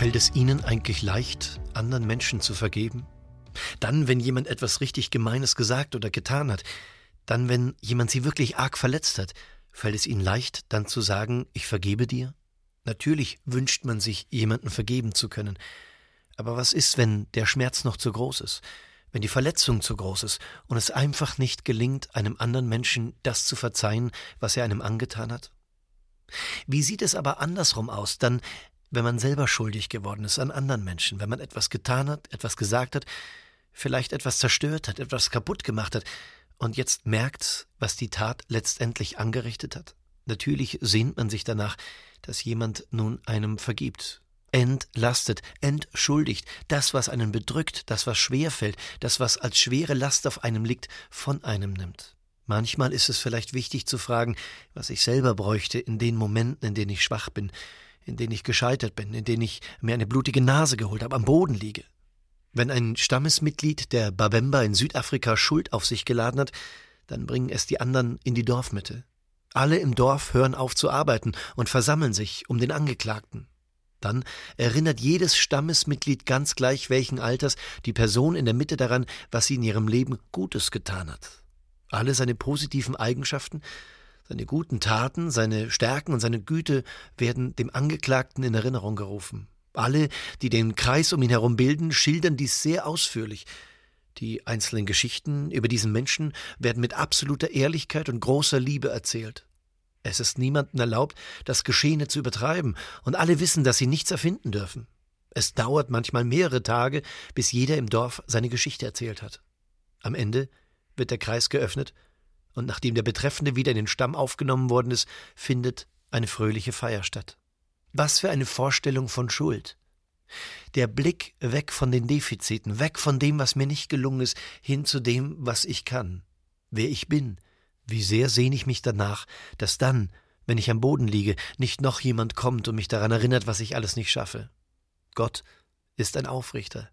Fällt es Ihnen eigentlich leicht, anderen Menschen zu vergeben? Dann, wenn jemand etwas richtig Gemeines gesagt oder getan hat, dann, wenn jemand Sie wirklich arg verletzt hat, fällt es Ihnen leicht, dann zu sagen, ich vergebe dir? Natürlich wünscht man sich, jemanden vergeben zu können. Aber was ist, wenn der Schmerz noch zu groß ist? Wenn die Verletzung zu groß ist und es einfach nicht gelingt, einem anderen Menschen das zu verzeihen, was er einem angetan hat? Wie sieht es aber andersrum aus? Dann, wenn man selber schuldig geworden ist an anderen Menschen, wenn man etwas getan hat, etwas gesagt hat, vielleicht etwas zerstört hat, etwas kaputt gemacht hat und jetzt merkt, was die Tat letztendlich angerichtet hat. Natürlich sehnt man sich danach, dass jemand nun einem vergibt, entlastet, entschuldigt, das, was einen bedrückt, das, was schwer fällt, das, was als schwere Last auf einem liegt, von einem nimmt. Manchmal ist es vielleicht wichtig zu fragen, was ich selber bräuchte in den Momenten, in denen ich schwach bin, in denen ich gescheitert bin, in denen ich mir eine blutige Nase geholt habe, am Boden liege. Wenn ein Stammesmitglied der Babemba in Südafrika Schuld auf sich geladen hat, dann bringen es die anderen in die Dorfmitte. Alle im Dorf hören auf zu arbeiten und versammeln sich um den Angeklagten. Dann erinnert jedes Stammesmitglied ganz gleich welchen Alters die Person in der Mitte daran, was sie in ihrem Leben Gutes getan hat. Alle seine positiven Eigenschaften seine guten Taten, seine Stärken und seine Güte werden dem Angeklagten in Erinnerung gerufen. Alle, die den Kreis um ihn herum bilden, schildern dies sehr ausführlich. Die einzelnen Geschichten über diesen Menschen werden mit absoluter Ehrlichkeit und großer Liebe erzählt. Es ist niemandem erlaubt, das Geschehene zu übertreiben, und alle wissen, dass sie nichts erfinden dürfen. Es dauert manchmal mehrere Tage, bis jeder im Dorf seine Geschichte erzählt hat. Am Ende wird der Kreis geöffnet und nachdem der Betreffende wieder in den Stamm aufgenommen worden ist, findet eine fröhliche Feier statt. Was für eine Vorstellung von Schuld. Der Blick weg von den Defiziten, weg von dem, was mir nicht gelungen ist, hin zu dem, was ich kann, wer ich bin. Wie sehr sehne ich mich danach, dass dann, wenn ich am Boden liege, nicht noch jemand kommt und mich daran erinnert, was ich alles nicht schaffe. Gott ist ein Aufrichter.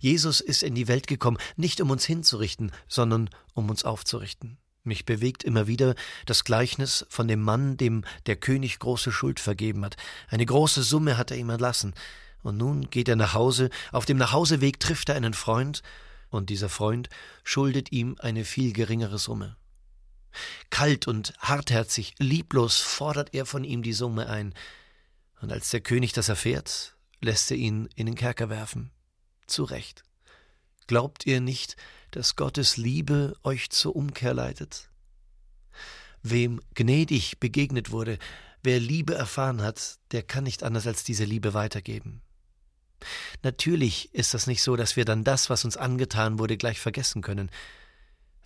Jesus ist in die Welt gekommen, nicht um uns hinzurichten, sondern um uns aufzurichten. Mich bewegt immer wieder das Gleichnis von dem Mann, dem der König große Schuld vergeben hat. Eine große Summe hat er ihm erlassen. Und nun geht er nach Hause, auf dem Nachhauseweg trifft er einen Freund, und dieser Freund schuldet ihm eine viel geringere Summe. Kalt und hartherzig, lieblos fordert er von ihm die Summe ein, und als der König das erfährt, lässt er ihn in den Kerker werfen. Zu Recht. Glaubt ihr nicht, dass Gottes Liebe euch zur Umkehr leitet? Wem gnädig begegnet wurde, wer Liebe erfahren hat, der kann nicht anders als diese Liebe weitergeben. Natürlich ist das nicht so, dass wir dann das, was uns angetan wurde, gleich vergessen können.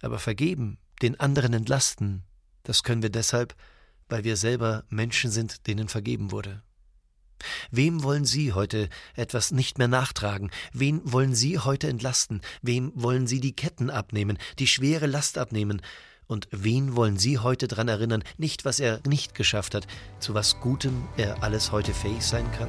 Aber vergeben, den anderen entlasten, das können wir deshalb, weil wir selber Menschen sind, denen vergeben wurde. Wem wollen Sie heute etwas nicht mehr nachtragen? Wen wollen Sie heute entlasten? Wem wollen Sie die Ketten abnehmen, die schwere Last abnehmen? Und wen wollen Sie heute daran erinnern, nicht was er nicht geschafft hat, zu was Gutem er alles heute fähig sein kann?